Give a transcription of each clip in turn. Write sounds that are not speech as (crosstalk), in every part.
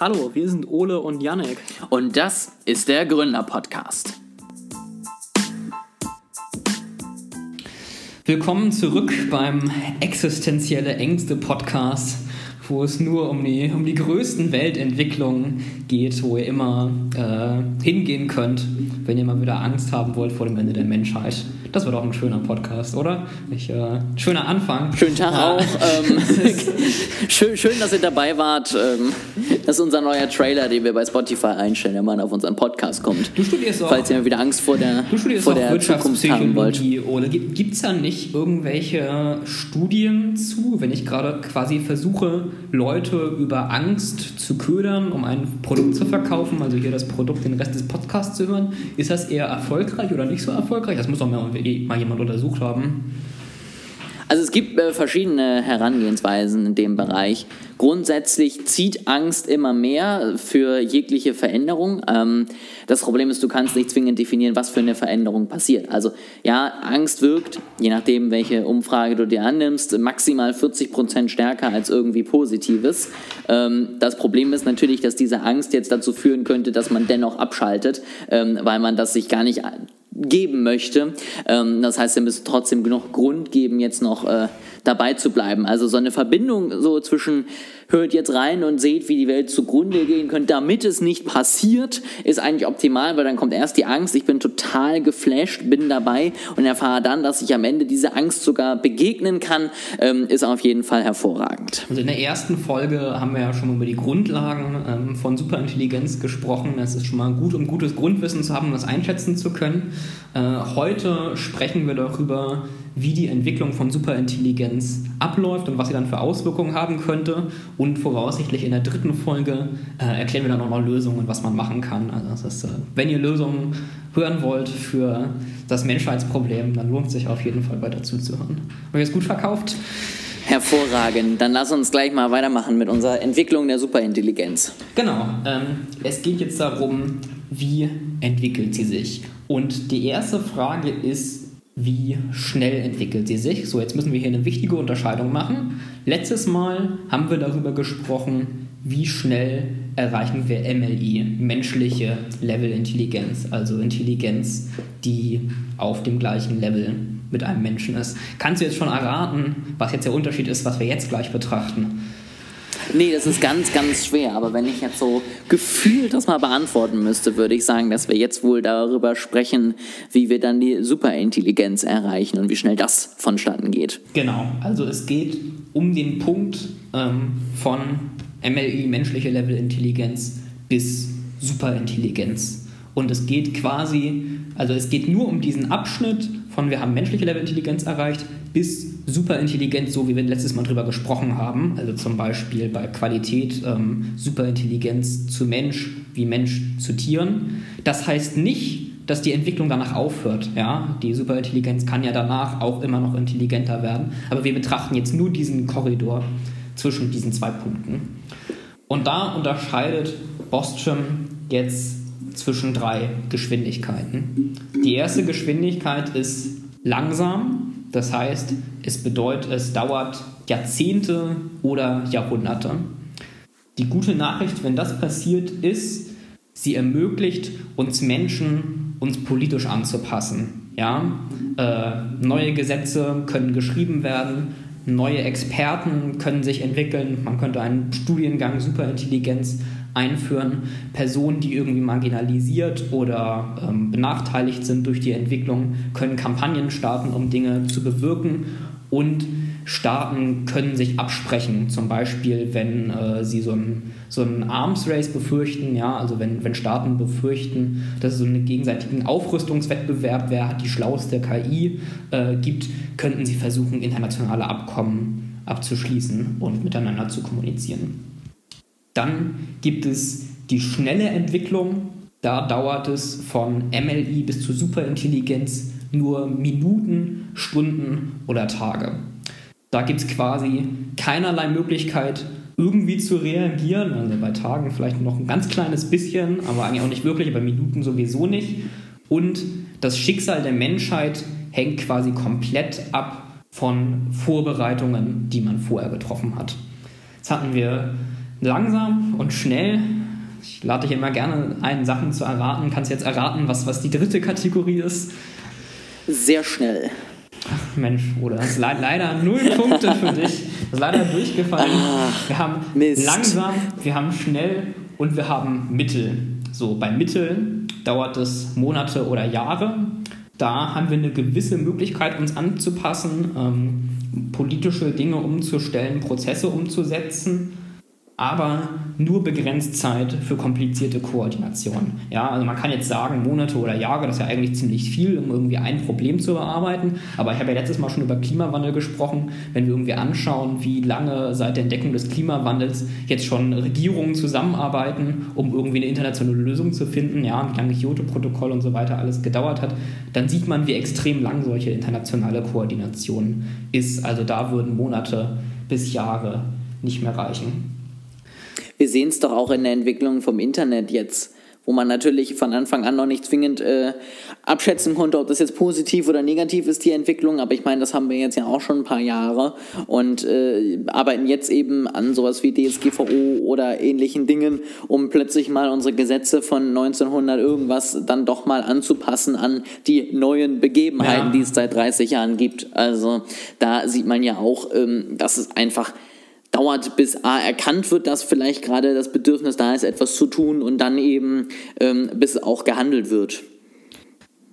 Hallo, wir sind Ole und Janek. Und das ist der Gründer-Podcast. Willkommen zurück beim Existenzielle Ängste Podcast, wo es nur um die, um die größten Weltentwicklungen geht, wo ihr immer äh, hingehen könnt, wenn ihr mal wieder Angst haben wollt vor dem Ende der Menschheit. Das war doch ein schöner Podcast, oder? Ich, äh, schöner Anfang. Schönen Tag ja. auch. (laughs) Ähm, (laughs) schön, schön, dass ihr dabei wart. Ähm, das ist unser neuer Trailer, den wir bei Spotify einstellen, wenn man auf unseren Podcast kommt. Du studierst auch. Falls ihr mal wieder Angst vor der, du studierst vor der Zukunft haben wollt. Oder gibt es da nicht irgendwelche Studien zu, wenn ich gerade quasi versuche, Leute über Angst zu ködern, um ein Produkt zu verkaufen, also hier das Produkt, den Rest des Podcasts zu hören? Ist das eher erfolgreich oder nicht so erfolgreich? Das muss doch mal mal jemand untersucht haben. Also es gibt äh, verschiedene Herangehensweisen in dem Bereich. Grundsätzlich zieht Angst immer mehr für jegliche Veränderung. Ähm, das Problem ist, du kannst nicht zwingend definieren, was für eine Veränderung passiert. Also ja, Angst wirkt, je nachdem, welche Umfrage du dir annimmst, maximal 40 Prozent stärker als irgendwie Positives. Ähm, das Problem ist natürlich, dass diese Angst jetzt dazu führen könnte, dass man dennoch abschaltet, ähm, weil man das sich gar nicht geben möchte. Ähm, das heißt, er müsste trotzdem genug Grund geben, jetzt noch äh, dabei zu bleiben. Also so eine Verbindung so zwischen hört jetzt rein und seht, wie die Welt zugrunde gehen könnte, damit es nicht passiert, ist eigentlich optimal, weil dann kommt erst die Angst, ich bin total geflasht, bin dabei und erfahre dann, dass ich am Ende diese Angst sogar begegnen kann, ähm, ist auf jeden Fall hervorragend. Also in der ersten Folge haben wir ja schon über die Grundlagen ähm, von Superintelligenz gesprochen. Es ist schon mal gut, um gutes Grundwissen zu haben, um das einschätzen zu können. Äh, heute sprechen wir darüber, wie die Entwicklung von Superintelligenz abläuft und was sie dann für Auswirkungen haben könnte. Und voraussichtlich in der dritten Folge äh, erklären wir dann auch noch Lösungen, was man machen kann. Also das ist, äh, wenn ihr Lösungen hören wollt für das Menschheitsproblem, dann lohnt es sich auf jeden Fall weiter zuzuhören. Haben wir es gut verkauft? Hervorragend. Dann lass uns gleich mal weitermachen mit unserer Entwicklung der Superintelligenz. Genau. Ähm, es geht jetzt darum, wie entwickelt sie sich. Und die erste Frage ist, wie schnell entwickelt sie sich. So, jetzt müssen wir hier eine wichtige Unterscheidung machen. Letztes Mal haben wir darüber gesprochen, wie schnell erreichen wir MLI, menschliche Level-Intelligenz, also Intelligenz, die auf dem gleichen Level mit einem Menschen ist. Kannst du jetzt schon erraten, was jetzt der Unterschied ist, was wir jetzt gleich betrachten? Nee, das ist ganz, ganz schwer. Aber wenn ich jetzt so gefühlt das mal beantworten müsste, würde ich sagen, dass wir jetzt wohl darüber sprechen, wie wir dann die Superintelligenz erreichen und wie schnell das vonstatten geht. Genau. Also es geht um den Punkt ähm, von MLI, menschliche Level-Intelligenz, bis Superintelligenz. Und es geht quasi, also es geht nur um diesen Abschnitt von wir haben menschliche Level-Intelligenz erreicht bis Superintelligenz, so wie wir letztes Mal drüber gesprochen haben. Also zum Beispiel bei Qualität ähm, Superintelligenz zu Mensch wie Mensch zu Tieren. Das heißt nicht, dass die Entwicklung danach aufhört. Ja? Die Superintelligenz kann ja danach auch immer noch intelligenter werden. Aber wir betrachten jetzt nur diesen Korridor zwischen diesen zwei Punkten. Und da unterscheidet Bostrom jetzt zwischen drei Geschwindigkeiten. Die erste Geschwindigkeit ist langsam, das heißt, es bedeutet, es dauert Jahrzehnte oder Jahrhunderte. Die gute Nachricht, wenn das passiert, ist, sie ermöglicht uns Menschen, uns politisch anzupassen. Ja? Äh, neue Gesetze können geschrieben werden, neue Experten können sich entwickeln, man könnte einen Studiengang Superintelligenz einführen. Personen, die irgendwie marginalisiert oder ähm, benachteiligt sind durch die Entwicklung, können Kampagnen starten, um Dinge zu bewirken. Und Staaten können sich absprechen, zum Beispiel, wenn äh, sie so ein, so ein Arms Race befürchten, ja, also wenn, wenn Staaten befürchten, dass es so einen gegenseitigen Aufrüstungswettbewerb, wer hat die schlauste KI, äh, gibt, könnten sie versuchen, internationale Abkommen abzuschließen und miteinander zu kommunizieren. Dann gibt es die schnelle Entwicklung. Da dauert es von MLI bis zur Superintelligenz nur Minuten, Stunden oder Tage. Da gibt es quasi keinerlei Möglichkeit, irgendwie zu reagieren. Also bei Tagen vielleicht noch ein ganz kleines bisschen, aber eigentlich auch nicht wirklich, bei Minuten sowieso nicht. Und das Schicksal der Menschheit hängt quasi komplett ab von Vorbereitungen, die man vorher getroffen hat. Jetzt hatten wir langsam und schnell. Ich lade dich immer gerne ein, Sachen zu erraten. Kannst jetzt erraten, was, was die dritte Kategorie ist? Sehr schnell. Ach Mensch, Bruder, das ist le leider null Punkte für dich. (laughs) Ist leider durchgefallen. Ach, wir haben Mist. langsam, wir haben schnell und wir haben Mittel. So, bei Mittel dauert es Monate oder Jahre. Da haben wir eine gewisse Möglichkeit, uns anzupassen, ähm, politische Dinge umzustellen, Prozesse umzusetzen aber nur begrenzt Zeit für komplizierte Koordination. Ja, also man kann jetzt sagen, Monate oder Jahre, das ist ja eigentlich ziemlich viel, um irgendwie ein Problem zu bearbeiten. Aber ich habe ja letztes Mal schon über Klimawandel gesprochen. Wenn wir irgendwie anschauen, wie lange seit der Entdeckung des Klimawandels jetzt schon Regierungen zusammenarbeiten, um irgendwie eine internationale Lösung zu finden, ja, wie lange Kyoto-Protokoll und so weiter alles gedauert hat, dann sieht man, wie extrem lang solche internationale Koordination ist. Also da würden Monate bis Jahre nicht mehr reichen. Wir sehen es doch auch in der Entwicklung vom Internet jetzt, wo man natürlich von Anfang an noch nicht zwingend äh, abschätzen konnte, ob das jetzt positiv oder negativ ist, die Entwicklung. Aber ich meine, das haben wir jetzt ja auch schon ein paar Jahre und äh, arbeiten jetzt eben an sowas wie DSGVO oder ähnlichen Dingen, um plötzlich mal unsere Gesetze von 1900 irgendwas dann doch mal anzupassen an die neuen Begebenheiten, ja. die es seit 30 Jahren gibt. Also da sieht man ja auch, ähm, dass es einfach dauert, bis A erkannt wird, dass vielleicht gerade das Bedürfnis da ist, etwas zu tun und dann eben ähm, bis auch gehandelt wird.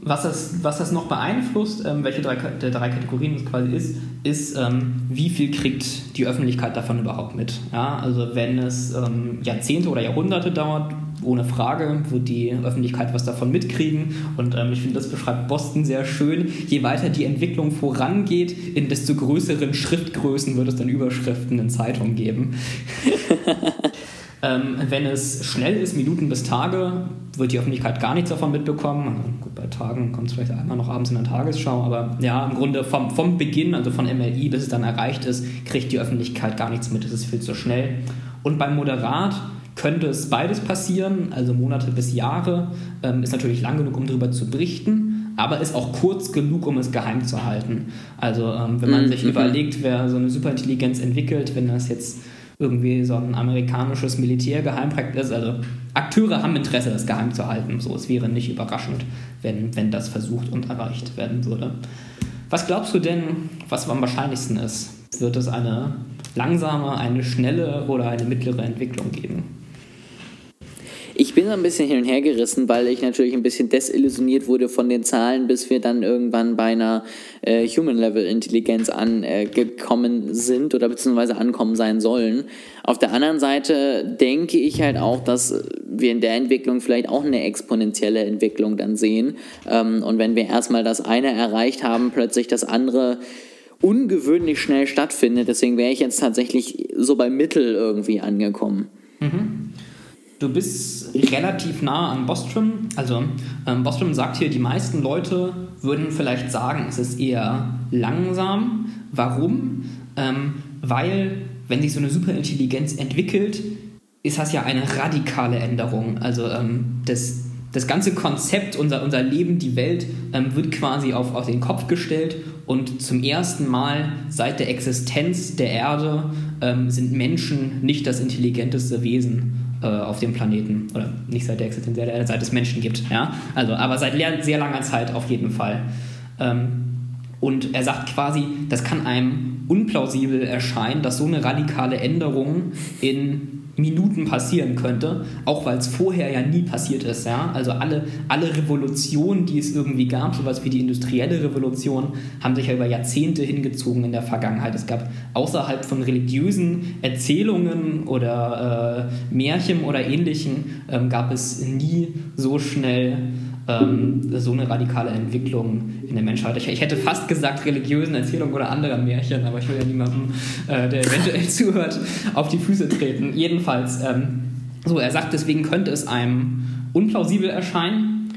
Was das, was das noch beeinflusst, ähm, welche drei, der drei Kategorien das quasi ist, ist, ähm, wie viel kriegt die Öffentlichkeit davon überhaupt mit. Ja? Also wenn es ähm, Jahrzehnte oder Jahrhunderte dauert, ohne Frage wird die Öffentlichkeit was davon mitkriegen. Und ähm, ich finde, das beschreibt Boston sehr schön. Je weiter die Entwicklung vorangeht, in desto größeren Schriftgrößen wird es dann Überschriften in Zeitungen geben. (laughs) Ähm, wenn es schnell ist, Minuten bis Tage, wird die Öffentlichkeit gar nichts davon mitbekommen. Also gut, bei Tagen kommt es vielleicht einmal noch abends in der Tagesschau, aber ja, im Grunde vom, vom Beginn, also von MLI bis es dann erreicht ist, kriegt die Öffentlichkeit gar nichts mit. Es ist viel zu schnell. Und beim Moderat könnte es beides passieren, also Monate bis Jahre. Ähm, ist natürlich lang genug, um darüber zu berichten, aber ist auch kurz genug, um es geheim zu halten. Also ähm, wenn man mhm. sich überlegt, wer so eine Superintelligenz entwickelt, wenn das jetzt irgendwie so ein amerikanisches Militärgeheimprojekt ist. Also Akteure haben Interesse, das geheim zu halten. So, es wäre nicht überraschend, wenn, wenn das versucht und erreicht werden würde. Was glaubst du denn, was am wahrscheinlichsten ist? Wird es eine langsame, eine schnelle oder eine mittlere Entwicklung geben? Ich bin so ein bisschen hin und her gerissen, weil ich natürlich ein bisschen desillusioniert wurde von den Zahlen, bis wir dann irgendwann bei einer äh, Human-Level-Intelligenz angekommen sind oder beziehungsweise ankommen sein sollen. Auf der anderen Seite denke ich halt auch, dass wir in der Entwicklung vielleicht auch eine exponentielle Entwicklung dann sehen. Ähm, und wenn wir erstmal das eine erreicht haben, plötzlich das andere ungewöhnlich schnell stattfindet. Deswegen wäre ich jetzt tatsächlich so bei Mittel irgendwie angekommen. Mhm. Du bist relativ nah an Bostrom. Also ähm, Bostrom sagt hier, die meisten Leute würden vielleicht sagen, es ist eher langsam. Warum? Ähm, weil, wenn sich so eine Superintelligenz entwickelt, ist das ja eine radikale Änderung. Also ähm, das, das ganze Konzept, unser, unser Leben, die Welt, ähm, wird quasi auf, auf den Kopf gestellt und zum ersten Mal seit der Existenz der Erde ähm, sind Menschen nicht das intelligenteste Wesen äh, auf dem Planeten. Oder nicht seit der Existenz der Erde, seit es Menschen gibt. Ja? Also, aber seit sehr langer Zeit auf jeden Fall. Ähm, und er sagt quasi, das kann einem unplausibel erscheinen, dass so eine radikale Änderung in Minuten passieren könnte, auch weil es vorher ja nie passiert ist. Ja? Also alle, alle Revolutionen, die es irgendwie gab, sowas wie die industrielle Revolution, haben sich ja über Jahrzehnte hingezogen in der Vergangenheit. Es gab außerhalb von religiösen Erzählungen oder äh, Märchen oder ähnlichen, ähm, gab es nie so schnell ähm, so eine radikale Entwicklung in der Menschheit. Ich, ich, hätte fast gesagt religiösen Erzählungen oder anderen Märchen, aber ich will ja niemandem, äh, der eventuell (laughs) zuhört, auf die Füße treten. Jedenfalls, ähm, so, er sagt, deswegen könnte es einem unplausibel erscheinen.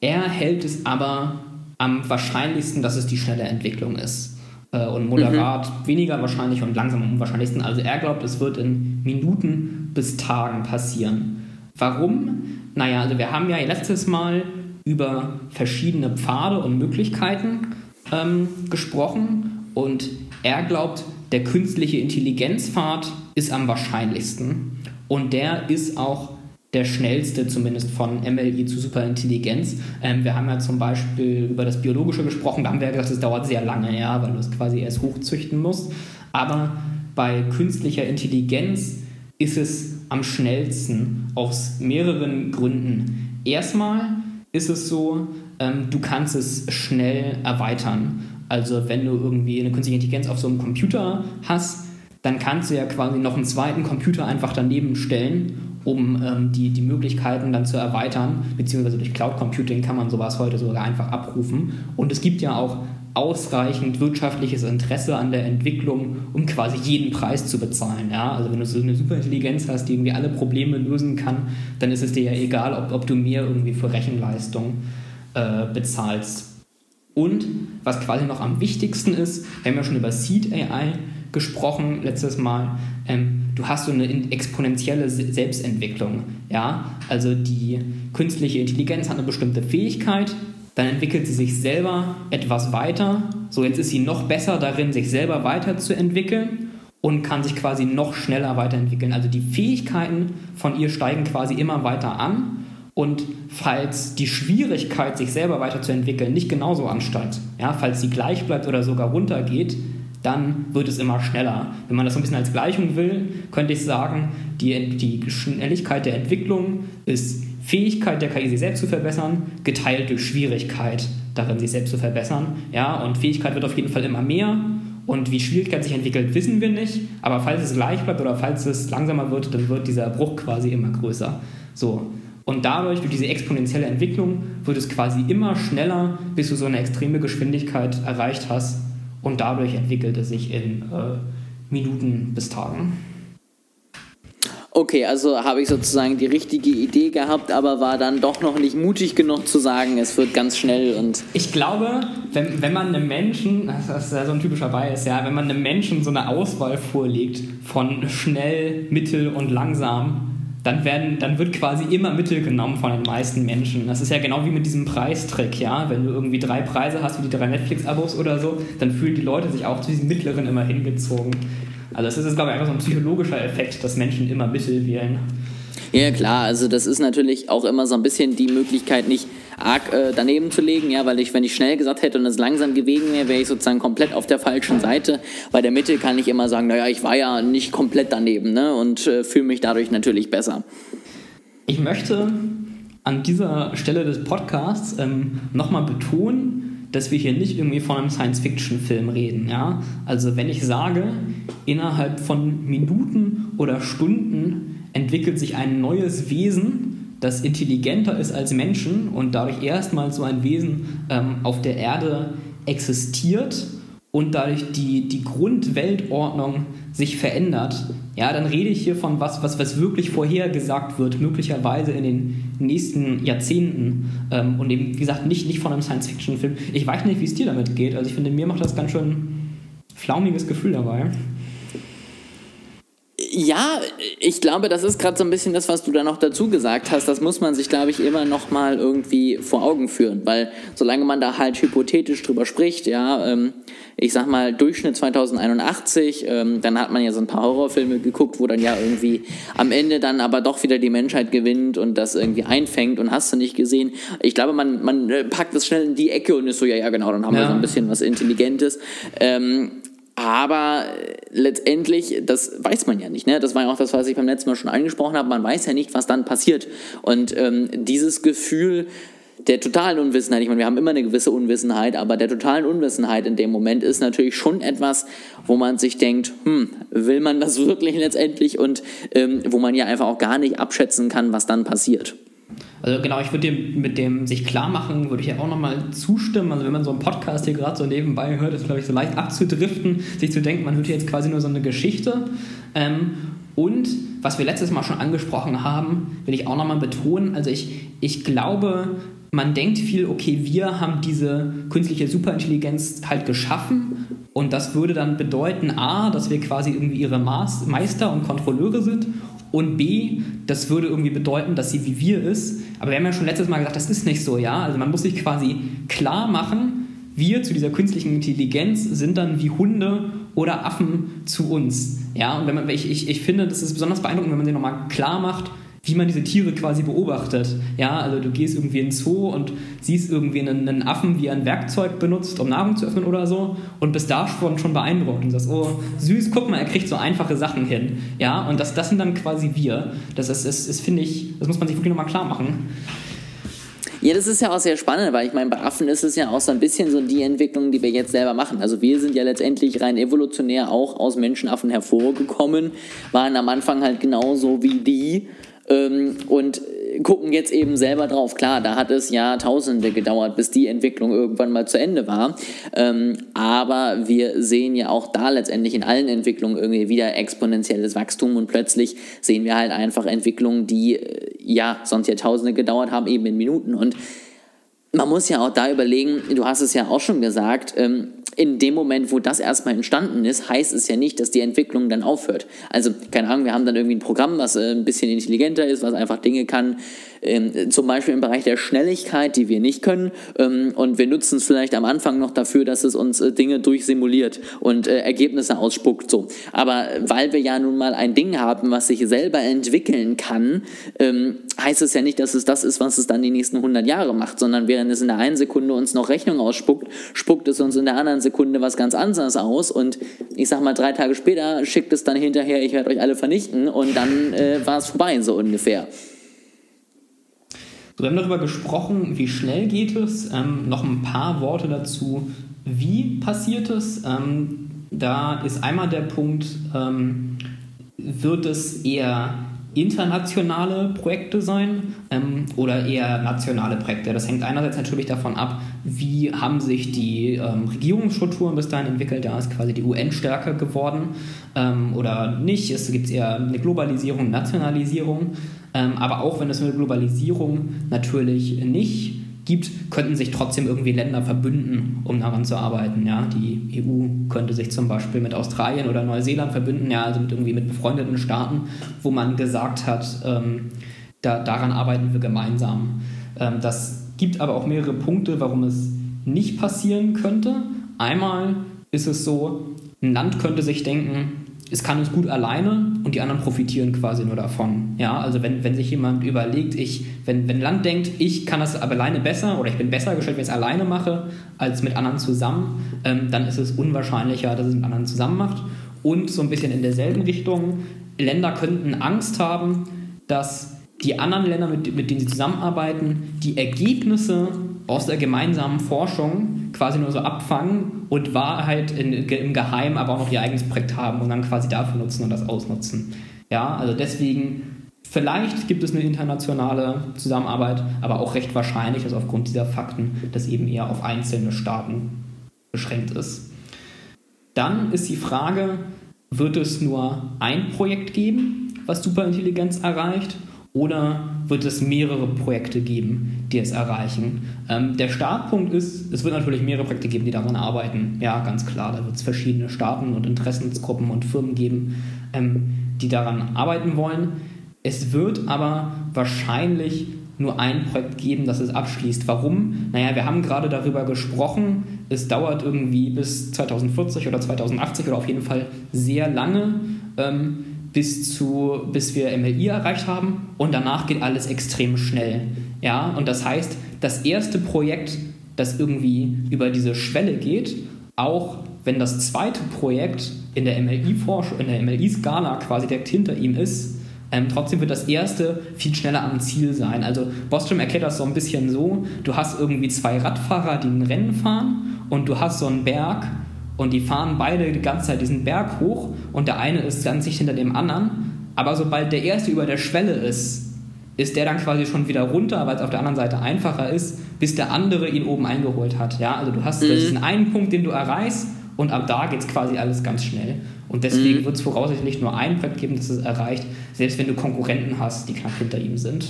Er hält es aber am wahrscheinlichsten, dass es die schnelle Entwicklung ist. Äh, und moderat mhm. weniger wahrscheinlich und langsam am unwahrscheinlichsten. Also er glaubt, es wird in Minuten bis Tagen passieren. Warum? Naja, also wir haben ja letztes Mal über verschiedene Pfade und Möglichkeiten ähm, gesprochen und er glaubt, der künstliche Intelligenzpfad ist am wahrscheinlichsten. Und der ist auch der schnellste, zumindest von MLI zu Superintelligenz. Ähm, wir haben ja zum Beispiel über das Biologische gesprochen, da haben wir ja gesagt, es dauert sehr lange, ja, weil du es quasi erst hochzüchten musst. Aber bei künstlicher Intelligenz ist es am schnellsten aus mehreren Gründen. Erstmal ist es so, ähm, du kannst es schnell erweitern. Also wenn du irgendwie eine künstliche Intelligenz auf so einem Computer hast, dann kannst du ja quasi noch einen zweiten Computer einfach daneben stellen, um ähm, die, die Möglichkeiten dann zu erweitern, beziehungsweise durch Cloud Computing kann man sowas heute sogar einfach abrufen. Und es gibt ja auch ausreichend wirtschaftliches Interesse an der Entwicklung, um quasi jeden Preis zu bezahlen. Ja? Also wenn du so eine Superintelligenz hast, die irgendwie alle Probleme lösen kann, dann ist es dir ja egal, ob, ob du mehr irgendwie für Rechenleistung äh, bezahlst. Und was quasi noch am wichtigsten ist, wir haben ja schon über Seed AI gesprochen letztes Mal, ähm, du hast so eine exponentielle Selbstentwicklung. Ja? Also die künstliche Intelligenz hat eine bestimmte Fähigkeit, dann entwickelt sie sich selber etwas weiter. So, jetzt ist sie noch besser darin, sich selber weiterzuentwickeln und kann sich quasi noch schneller weiterentwickeln. Also die Fähigkeiten von ihr steigen quasi immer weiter an. Und falls die Schwierigkeit, sich selber weiterzuentwickeln, nicht genauso ansteigt, ja, falls sie gleich bleibt oder sogar runtergeht, dann wird es immer schneller. Wenn man das so ein bisschen als Gleichung will, könnte ich sagen, die, die Schnelligkeit der Entwicklung ist Fähigkeit der KI, sich selbst zu verbessern, geteilt durch Schwierigkeit darin, sich selbst zu verbessern. Ja, und Fähigkeit wird auf jeden Fall immer mehr. Und wie Schwierigkeit sich entwickelt, wissen wir nicht. Aber falls es gleich bleibt oder falls es langsamer wird, dann wird dieser Bruch quasi immer größer. So. Und dadurch, durch diese exponentielle Entwicklung, wird es quasi immer schneller, bis du so eine extreme Geschwindigkeit erreicht hast. Und dadurch entwickelt es sich in äh, Minuten bis Tagen. Okay, also habe ich sozusagen die richtige Idee gehabt, aber war dann doch noch nicht mutig genug zu sagen, es wird ganz schnell und. Ich glaube, wenn, wenn man einem Menschen, das ist ja so ein typischer Bias, ja, wenn man einem Menschen so eine Auswahl vorlegt von schnell, mittel und langsam, dann, werden, dann wird quasi immer Mittel genommen von den meisten Menschen. Das ist ja genau wie mit diesem Preistrick, ja. Wenn du irgendwie drei Preise hast, wie die drei Netflix-Abos oder so, dann fühlen die Leute sich auch zu diesem mittleren immer hingezogen. Also es ist, glaube ich, einfach so ein psychologischer Effekt, dass Menschen immer Mittel wählen. Ja, klar, also das ist natürlich auch immer so ein bisschen die Möglichkeit, nicht arg äh, daneben zu legen, ja, weil ich, wenn ich schnell gesagt hätte und es langsam gewesen wäre, wäre ich sozusagen komplett auf der falschen Seite. Bei der Mitte kann ich immer sagen, naja, ich war ja nicht komplett daneben, ne, und äh, fühle mich dadurch natürlich besser. Ich möchte an dieser Stelle des Podcasts ähm, nochmal betonen, dass wir hier nicht irgendwie von einem Science-Fiction-Film reden. Ja? Also wenn ich sage, innerhalb von Minuten oder Stunden entwickelt sich ein neues Wesen, das intelligenter ist als Menschen und dadurch erstmals so ein Wesen ähm, auf der Erde existiert und dadurch die, die Grundweltordnung sich verändert, ja, dann rede ich hier von was, was, was wirklich vorhergesagt wird, möglicherweise in den nächsten Jahrzehnten. Ähm, und eben, wie gesagt, nicht, nicht von einem Science-Fiction-Film. Ich weiß nicht, wie es dir damit geht. Also ich finde, mir macht das ganz schön flaumiges Gefühl dabei. Ja, ich glaube, das ist gerade so ein bisschen das, was du da noch dazu gesagt hast. Das muss man sich, glaube ich, immer noch mal irgendwie vor Augen führen, weil solange man da halt hypothetisch drüber spricht, ja, ähm, ich sag mal Durchschnitt 2081, ähm, dann hat man ja so ein paar Horrorfilme geguckt, wo dann ja irgendwie am Ende dann aber doch wieder die Menschheit gewinnt und das irgendwie einfängt und hast du nicht gesehen. Ich glaube, man, man äh, packt das schnell in die Ecke und ist so, ja, ja, genau, dann haben ja. wir so ein bisschen was Intelligentes. Ähm, aber äh, letztendlich, das weiß man ja nicht. Ne? Das war ja auch das, was ich beim letzten Mal schon angesprochen habe. Man weiß ja nicht, was dann passiert. Und ähm, dieses Gefühl der totalen Unwissenheit, ich meine, wir haben immer eine gewisse Unwissenheit, aber der totalen Unwissenheit in dem Moment ist natürlich schon etwas, wo man sich denkt, hm, will man das wirklich letztendlich? Und ähm, wo man ja einfach auch gar nicht abschätzen kann, was dann passiert. Also genau, ich würde dem mit dem sich klar machen, würde ich ja auch nochmal zustimmen. Also wenn man so einen Podcast hier gerade so nebenbei hört, ist glaube ich so leicht abzudriften, sich zu denken, man hört hier jetzt quasi nur so eine Geschichte. Ähm, und was wir letztes Mal schon angesprochen haben, will ich auch nochmal betonen. Also ich, ich glaube, man denkt viel, okay, wir haben diese künstliche Superintelligenz halt geschaffen und das würde dann bedeuten, a, dass wir quasi irgendwie ihre Meister und Kontrolleure sind und B, das würde irgendwie bedeuten, dass sie wie wir ist. Aber wir haben ja schon letztes Mal gesagt, das ist nicht so, ja. Also man muss sich quasi klar machen, wir zu dieser künstlichen Intelligenz sind dann wie Hunde oder Affen zu uns. Ja, und wenn man, ich, ich, finde, das ist besonders beeindruckend, wenn man sich nochmal klar macht, wie man diese Tiere quasi beobachtet. Ja, also du gehst irgendwie in den Zoo und siehst irgendwie einen, einen, Affen, wie er ein Werkzeug benutzt, um Nahrung zu öffnen oder so und bist da schon, schon beeindruckt und sagst, oh, süß, guck mal, er kriegt so einfache Sachen hin. Ja, und das, das sind dann quasi wir. Das ist, ist, ist finde ich, das muss man sich wirklich nochmal klar machen. Ja, das ist ja auch sehr spannend, weil ich meine, bei Affen ist es ja auch so ein bisschen so die Entwicklung, die wir jetzt selber machen. Also wir sind ja letztendlich rein evolutionär auch aus Menschenaffen hervorgekommen, waren am Anfang halt genauso wie die ähm, und gucken jetzt eben selber drauf. Klar, da hat es Jahrtausende gedauert, bis die Entwicklung irgendwann mal zu Ende war. Ähm, aber wir sehen ja auch da letztendlich in allen Entwicklungen irgendwie wieder exponentielles Wachstum und plötzlich sehen wir halt einfach Entwicklungen, die äh, ja sonst Jahrtausende gedauert haben, eben in Minuten. Und man muss ja auch da überlegen, du hast es ja auch schon gesagt, ähm, in dem Moment, wo das erstmal entstanden ist, heißt es ja nicht, dass die Entwicklung dann aufhört. Also, keine Ahnung, wir haben dann irgendwie ein Programm, was äh, ein bisschen intelligenter ist, was einfach Dinge kann, ähm, zum Beispiel im Bereich der Schnelligkeit, die wir nicht können. Ähm, und wir nutzen es vielleicht am Anfang noch dafür, dass es uns äh, Dinge durchsimuliert und äh, Ergebnisse ausspuckt. So. Aber weil wir ja nun mal ein Ding haben, was sich selber entwickeln kann, ähm, heißt es ja nicht, dass es das ist, was es dann die nächsten 100 Jahre macht, sondern während es in der einen Sekunde uns noch Rechnung ausspuckt, spuckt es uns in der anderen Sekunde was ganz anderes aus. Und ich sag mal, drei Tage später schickt es dann hinterher, ich werde euch alle vernichten und dann äh, war es vorbei, so ungefähr. Wir haben darüber gesprochen, wie schnell geht es. Ähm, noch ein paar Worte dazu, wie passiert es. Ähm, da ist einmal der Punkt, ähm, wird es eher internationale Projekte sein ähm, oder eher nationale Projekte. Das hängt einerseits natürlich davon ab, wie haben sich die ähm, Regierungsstrukturen bis dahin entwickelt. Da ist quasi die UN stärker geworden ähm, oder nicht. Es gibt eher eine Globalisierung, Nationalisierung. Ähm, aber auch wenn es eine Globalisierung natürlich nicht gibt, könnten sich trotzdem irgendwie Länder verbünden, um daran zu arbeiten. Ja? Die EU könnte sich zum Beispiel mit Australien oder Neuseeland verbünden, ja, also mit irgendwie mit befreundeten Staaten, wo man gesagt hat, ähm, da, daran arbeiten wir gemeinsam. Ähm, das gibt aber auch mehrere Punkte, warum es nicht passieren könnte. Einmal ist es so, ein Land könnte sich denken, es kann es gut alleine und die anderen profitieren quasi nur davon. Ja, also wenn, wenn sich jemand überlegt, ich, wenn, wenn ein Land denkt, ich kann das aber alleine besser oder ich bin besser gestellt, wenn ich es alleine mache, als mit anderen zusammen, ähm, dann ist es unwahrscheinlicher, dass es mit anderen zusammen macht. Und so ein bisschen in derselben Richtung, Länder könnten Angst haben, dass die anderen Länder, mit, mit denen sie zusammenarbeiten, die Ergebnisse aus der gemeinsamen Forschung quasi nur so abfangen und Wahrheit in, im Geheimen aber auch noch ihr eigenes Projekt haben und dann quasi dafür nutzen und das ausnutzen. Ja, also deswegen, vielleicht gibt es eine internationale Zusammenarbeit, aber auch recht wahrscheinlich, dass aufgrund dieser Fakten das eben eher auf einzelne Staaten beschränkt ist. Dann ist die Frage, wird es nur ein Projekt geben, was Superintelligenz erreicht? Oder wird es mehrere Projekte geben, die es erreichen? Ähm, der Startpunkt ist, es wird natürlich mehrere Projekte geben, die daran arbeiten. Ja, ganz klar. Da wird es verschiedene Staaten und Interessensgruppen und Firmen geben, ähm, die daran arbeiten wollen. Es wird aber wahrscheinlich nur ein Projekt geben, das es abschließt. Warum? Naja, wir haben gerade darüber gesprochen, es dauert irgendwie bis 2040 oder 2080 oder auf jeden Fall sehr lange. Ähm, bis, zu, bis wir MLI erreicht haben und danach geht alles extrem schnell. Ja, und das heißt, das erste Projekt, das irgendwie über diese Schwelle geht, auch wenn das zweite Projekt in der MLI-Forschung, in der MLI-Skala quasi direkt hinter ihm ist, ähm, trotzdem wird das erste viel schneller am Ziel sein. Also Bostrom erklärt das so ein bisschen so, du hast irgendwie zwei Radfahrer, die ein Rennen fahren und du hast so einen Berg und die fahren beide die ganze Zeit diesen Berg hoch und der eine ist ganz dicht hinter dem anderen. Aber sobald der erste über der Schwelle ist, ist der dann quasi schon wieder runter, weil es auf der anderen Seite einfacher ist, bis der andere ihn oben eingeholt hat. Ja, also du hast mhm. diesen einen Punkt, den du erreichst und ab da geht es quasi alles ganz schnell. Und deswegen mhm. wird es voraussichtlich nur ein Projekt geben, das es erreicht, selbst wenn du Konkurrenten hast, die knapp hinter ihm sind.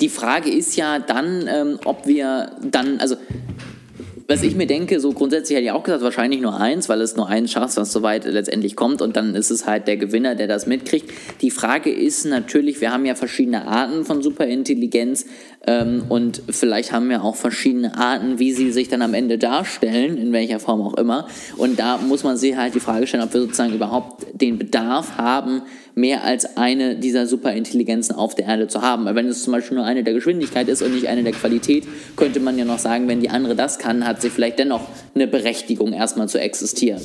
Die Frage ist ja dann, ähm, ob wir dann, also was ich mir denke, so grundsätzlich hätte ich auch gesagt, wahrscheinlich nur eins, weil es nur eins schafft, was soweit letztendlich kommt und dann ist es halt der Gewinner, der das mitkriegt. Die Frage ist natürlich, wir haben ja verschiedene Arten von Superintelligenz ähm, und vielleicht haben wir auch verschiedene Arten, wie sie sich dann am Ende darstellen, in welcher Form auch immer. Und da muss man sich halt die Frage stellen, ob wir sozusagen überhaupt den Bedarf haben, mehr als eine dieser Superintelligenzen auf der Erde zu haben. Weil wenn es zum Beispiel nur eine der Geschwindigkeit ist und nicht eine der Qualität, könnte man ja noch sagen, wenn die andere das kann, hat sie vielleicht dennoch eine Berechtigung, erstmal zu existieren.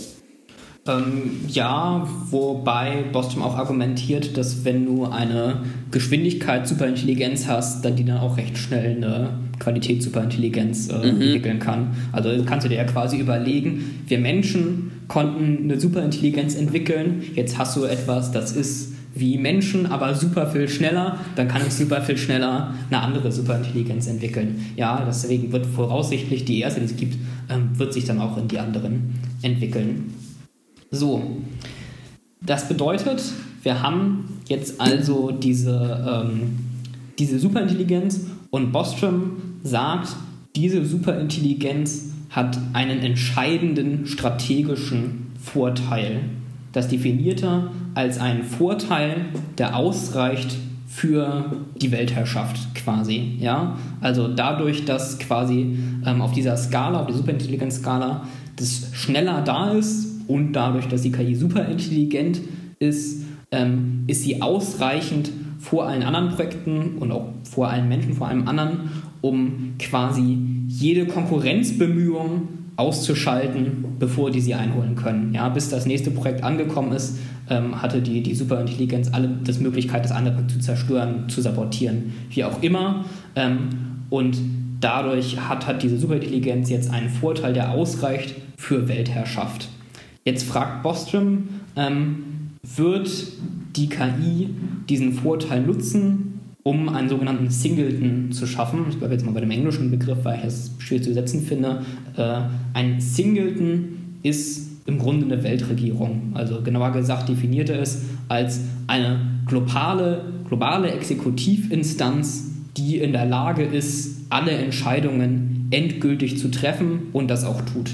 Ähm, ja, wobei Bostrom auch argumentiert, dass wenn du eine Geschwindigkeit Superintelligenz hast, dann die dann auch recht schnell eine Qualität Superintelligenz äh, mhm. entwickeln kann. Also kannst du dir ja quasi überlegen, wir Menschen konnten eine Superintelligenz entwickeln, jetzt hast du etwas, das ist wie Menschen, aber super viel schneller, dann kann es super viel schneller eine andere Superintelligenz entwickeln. Ja, deswegen wird voraussichtlich die erste, die es gibt, ähm, wird sich dann auch in die anderen entwickeln. So, das bedeutet, wir haben jetzt also diese, ähm, diese Superintelligenz und Bostrom sagt, diese Superintelligenz hat einen entscheidenden strategischen Vorteil. Das definiert er als einen Vorteil, der ausreicht für die Weltherrschaft quasi. Ja? Also dadurch, dass quasi ähm, auf dieser Skala, auf der Superintelligenz-Skala, das schneller da ist und dadurch, dass die KI superintelligent ist, ähm, ist sie ausreichend vor allen anderen Projekten und auch vor allen Menschen, vor allem anderen, um quasi jede Konkurrenzbemühung auszuschalten, bevor die sie einholen können. Ja, bis das nächste Projekt angekommen ist, ähm, hatte die, die Superintelligenz alle das Möglichkeit, das andere zu zerstören, zu sabotieren, wie auch immer. Ähm, und dadurch hat, hat diese Superintelligenz jetzt einen Vorteil, der ausreicht für Weltherrschaft. Jetzt fragt Bostrom, ähm, wird die KI diesen Vorteil nutzen, um einen sogenannten Singleton zu schaffen? Ich bleibe jetzt mal bei dem englischen Begriff, weil ich es schwer zu übersetzen finde. Äh, ein Singleton ist im Grunde eine Weltregierung. Also genauer gesagt definiert er es als eine globale, globale Exekutivinstanz, die in der Lage ist, alle Entscheidungen endgültig zu treffen und das auch tut.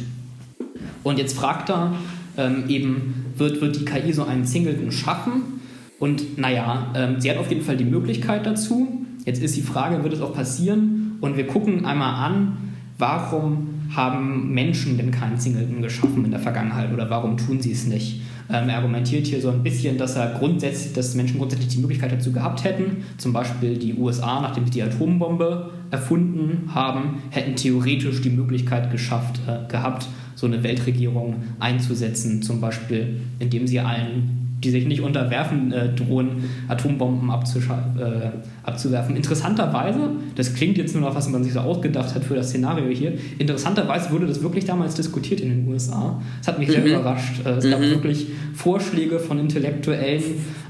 Und jetzt fragt er, ähm, eben wird, wird die KI so einen Singleton schaffen. Und naja, ähm, sie hat auf jeden Fall die Möglichkeit dazu. Jetzt ist die Frage, wird es auch passieren? Und wir gucken einmal an, warum haben Menschen denn keinen Singleton geschaffen in der Vergangenheit oder warum tun sie es nicht? Ähm, er argumentiert hier so ein bisschen, dass er grundsätzlich, dass Menschen grundsätzlich die Möglichkeit dazu gehabt hätten. Zum Beispiel die USA, nachdem sie die Atombombe erfunden haben, hätten theoretisch die Möglichkeit geschafft, äh, gehabt, so eine Weltregierung einzusetzen, zum Beispiel indem sie allen die sich nicht unterwerfen, äh, drohen, Atombomben äh, abzuwerfen. Interessanterweise, das klingt jetzt nur noch, was man sich so ausgedacht hat für das Szenario hier, interessanterweise wurde das wirklich damals diskutiert in den USA. Das hat mich sehr mhm. überrascht. Äh, es mhm. gab wirklich Vorschläge von Intellektuellen,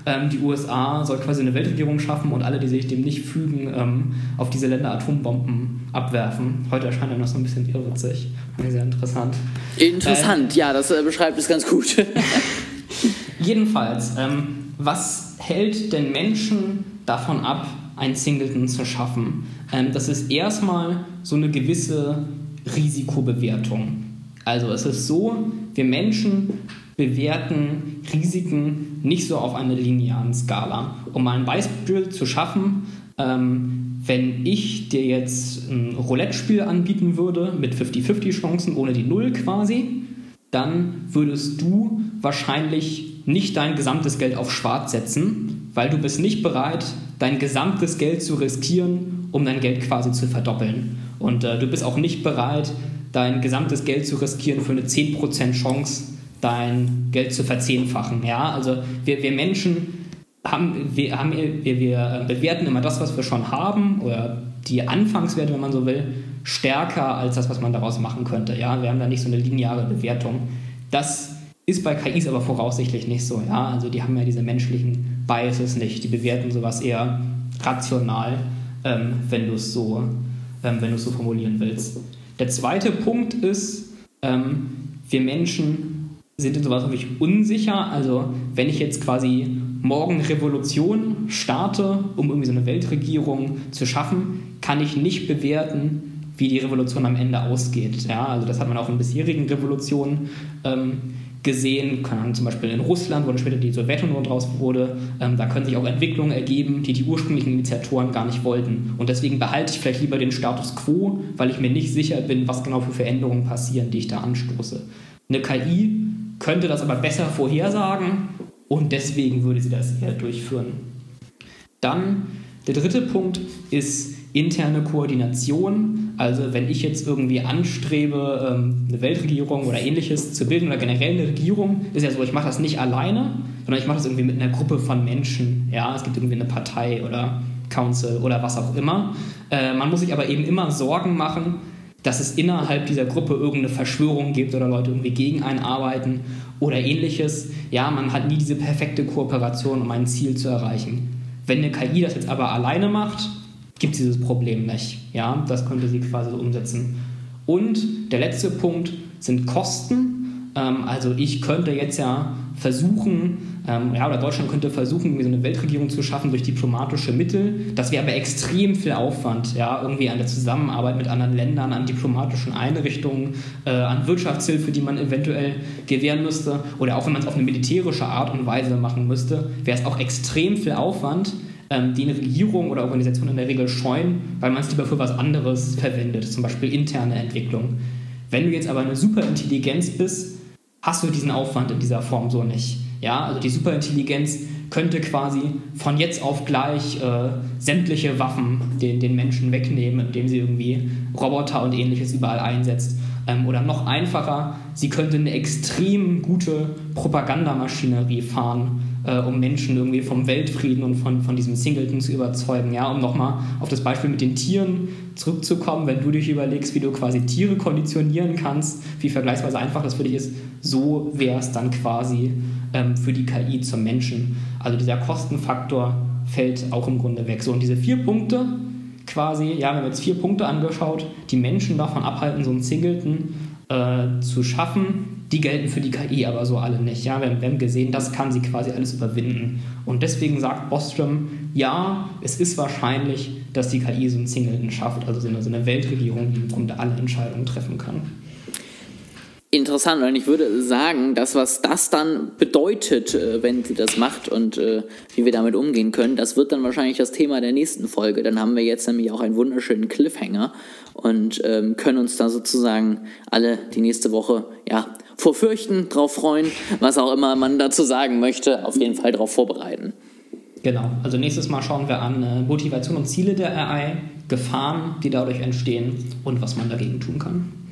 ähm, die USA soll quasi eine Weltregierung schaffen und alle, die sich dem nicht fügen, ähm, auf diese Länder Atombomben abwerfen. Heute erscheint er noch so ein bisschen irrwitzig. Sehr interessant. Interessant, äh, ja, das äh, beschreibt es ganz gut. (laughs) jedenfalls, ähm, was hält denn Menschen davon ab, ein Singleton zu schaffen? Ähm, das ist erstmal so eine gewisse Risikobewertung. Also es ist so, wir Menschen bewerten Risiken nicht so auf einer linearen Skala. Um mal ein Beispiel zu schaffen, ähm, wenn ich dir jetzt ein Roulette-Spiel anbieten würde mit 50-50 Chancen ohne die Null quasi, dann würdest du wahrscheinlich nicht dein gesamtes Geld auf Schwarz setzen, weil du bist nicht bereit, dein gesamtes Geld zu riskieren, um dein Geld quasi zu verdoppeln. Und äh, du bist auch nicht bereit, dein gesamtes Geld zu riskieren für eine 10% Chance, dein Geld zu verzehnfachen. Ja, also wir, wir Menschen haben, wir, haben, wir, wir bewerten immer das, was wir schon haben oder die Anfangswerte, wenn man so will, stärker als das, was man daraus machen könnte. Ja, wir haben da nicht so eine lineare Bewertung. Das ist bei KIs aber voraussichtlich nicht so. Ja, also die haben ja diese menschlichen Biases nicht. Die bewerten sowas eher rational, ähm, wenn du es so, ähm, so formulieren willst. Der zweite Punkt ist, ähm, wir Menschen sind in sowas häufig unsicher. Also wenn ich jetzt quasi morgen Revolution starte, um irgendwie so eine Weltregierung zu schaffen, kann ich nicht bewerten, wie die Revolution am Ende ausgeht. Ja, also das hat man auch in bisherigen Revolutionen ähm, gesehen, zum Beispiel in Russland, wo dann später die Sowjetunion draus wurde, ähm, da können sich auch Entwicklungen ergeben, die die ursprünglichen Initiatoren gar nicht wollten. Und deswegen behalte ich vielleicht lieber den Status quo, weil ich mir nicht sicher bin, was genau für Veränderungen passieren, die ich da anstoße. Eine KI könnte das aber besser vorhersagen und deswegen würde sie das eher durchführen. Dann der dritte Punkt ist interne Koordination. Also wenn ich jetzt irgendwie anstrebe, ähm, eine Weltregierung oder ähnliches zu bilden oder generell eine Regierung, ist ja so, ich mache das nicht alleine, sondern ich mache das irgendwie mit einer Gruppe von Menschen. Ja, es gibt irgendwie eine Partei oder Council oder was auch immer. Äh, man muss sich aber eben immer Sorgen machen, dass es innerhalb dieser Gruppe irgendeine Verschwörung gibt oder Leute irgendwie gegen einen arbeiten oder ähnliches. Ja, man hat nie diese perfekte Kooperation, um ein Ziel zu erreichen. Wenn eine KI das jetzt aber alleine macht, gibt es dieses Problem nicht. Ja, das könnte sie quasi so umsetzen. Und der letzte Punkt sind Kosten. Ähm, also ich könnte jetzt ja versuchen, ähm, ja, oder Deutschland könnte versuchen, so eine Weltregierung zu schaffen durch diplomatische Mittel. Das wäre aber extrem viel Aufwand, ja, irgendwie an der Zusammenarbeit mit anderen Ländern, an diplomatischen Einrichtungen, äh, an Wirtschaftshilfe, die man eventuell gewähren müsste. Oder auch wenn man es auf eine militärische Art und Weise machen müsste, wäre es auch extrem viel Aufwand ähm, die eine Regierung oder Organisation in der Regel scheuen, weil man es lieber für was anderes verwendet, zum Beispiel interne Entwicklung. Wenn du jetzt aber eine Superintelligenz bist, hast du diesen Aufwand in dieser Form so nicht. Ja, also die Superintelligenz könnte quasi von jetzt auf gleich äh, sämtliche Waffen den, den Menschen wegnehmen, indem sie irgendwie Roboter und ähnliches überall einsetzt. Ähm, oder noch einfacher, sie könnte eine extrem gute Propagandamaschinerie fahren, äh, um Menschen irgendwie vom Weltfrieden und von, von diesem Singleton zu überzeugen. Ja, um nochmal auf das Beispiel mit den Tieren zurückzukommen, wenn du dich überlegst, wie du quasi Tiere konditionieren kannst, wie vergleichsweise einfach das für dich ist, so wäre es dann quasi ähm, für die KI zum Menschen. Also dieser Kostenfaktor fällt auch im Grunde weg. So, und diese vier Punkte quasi, ja, wir haben jetzt vier Punkte angeschaut, die Menschen davon abhalten, so einen Singleton äh, zu schaffen, die gelten für die KI aber so alle nicht. Ja, wir, wir haben gesehen, das kann sie quasi alles überwinden. Und deswegen sagt Bostrom, ja, es ist wahrscheinlich, dass die KI so einen Singleton schafft, also so eine Weltregierung, die im Grunde alle Entscheidungen treffen kann interessant. Und ich würde sagen, dass was das dann bedeutet, äh, wenn sie das macht und äh, wie wir damit umgehen können, das wird dann wahrscheinlich das Thema der nächsten Folge. Dann haben wir jetzt nämlich auch einen wunderschönen Cliffhanger und ähm, können uns da sozusagen alle die nächste Woche ja vorfürchten, drauf freuen, was auch immer man dazu sagen möchte, auf jeden Fall darauf vorbereiten. Genau, also nächstes Mal schauen wir an äh, Motivation und Ziele der AI, Gefahren, die dadurch entstehen und was man dagegen tun kann.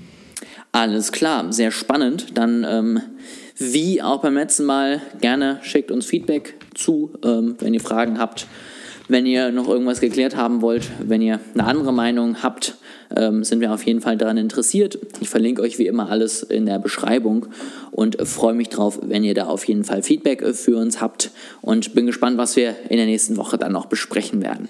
Alles klar, sehr spannend. Dann ähm, wie auch beim letzten Mal gerne schickt uns Feedback zu, ähm, wenn ihr Fragen habt, wenn ihr noch irgendwas geklärt haben wollt, wenn ihr eine andere Meinung habt, ähm, sind wir auf jeden Fall daran interessiert. Ich verlinke euch wie immer alles in der Beschreibung und freue mich drauf, wenn ihr da auf jeden Fall Feedback für uns habt und bin gespannt, was wir in der nächsten Woche dann noch besprechen werden.